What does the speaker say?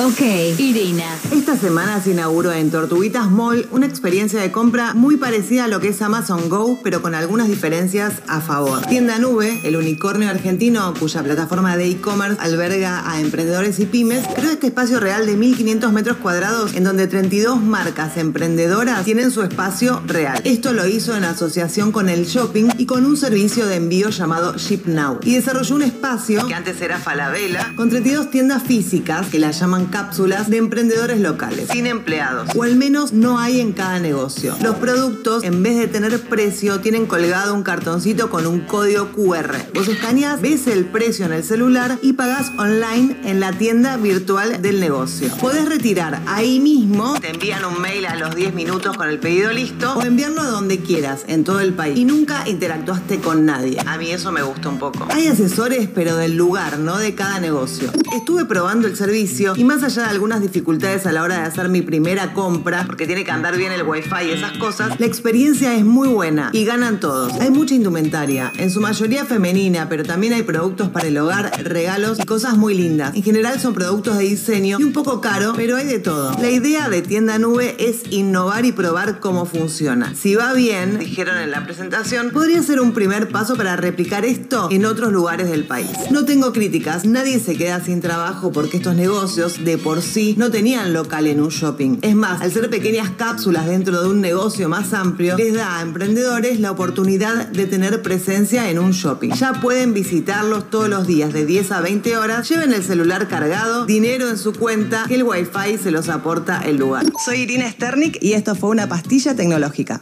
Ok, Irina. Esta semana se inauguró en Tortuguitas Mall una experiencia de compra muy parecida a lo que es Amazon Go, pero con algunas diferencias a favor. Tienda Nube, el unicornio argentino cuya plataforma de e-commerce alberga a emprendedores y pymes, creó este espacio real de 1.500 metros cuadrados en donde 32 marcas emprendedoras tienen su espacio real. Esto lo hizo en asociación con el shopping y con un servicio de envío llamado Ship Now. Y desarrolló un espacio que antes era Falabella, con 32 tiendas físicas que la llaman cápsulas de emprendedores locales, sin empleados, o al menos no hay en cada negocio. Los productos, en vez de tener precio, tienen colgado un cartoncito con un código QR. Vos escaneás, ves el precio en el celular y pagás online en la tienda virtual del negocio. Podés retirar ahí mismo, te envían un mail a los 10 minutos con el pedido listo, o enviarlo a donde quieras, en todo el país. Y nunca interactuaste con nadie. A mí eso me gusta un poco. Hay asesores, pero del lugar, no de cada negocio. Estuve probando el servicio y más allá de algunas dificultades a la hora de hacer mi primera compra, porque tiene que andar bien el wifi y esas cosas, la experiencia es muy buena y ganan todos. Hay mucha indumentaria, en su mayoría femenina, pero también hay productos para el hogar, regalos y cosas muy lindas. En general son productos de diseño y un poco caro, pero hay de todo. La idea de tienda nube es innovar y probar cómo funciona. Si va bien, dijeron en la presentación, podría ser un primer paso para replicar esto en otros lugares del país. No tengo críticas, nadie se queda sin trabajo porque estos negocios de por sí no tenían local en un shopping. Es más, al ser pequeñas cápsulas dentro de un negocio más amplio, les da a emprendedores la oportunidad de tener presencia en un shopping. Ya pueden visitarlos todos los días de 10 a 20 horas, lleven el celular cargado, dinero en su cuenta, que el wifi se los aporta el lugar. Soy Irina Sternik y esto fue una pastilla tecnológica.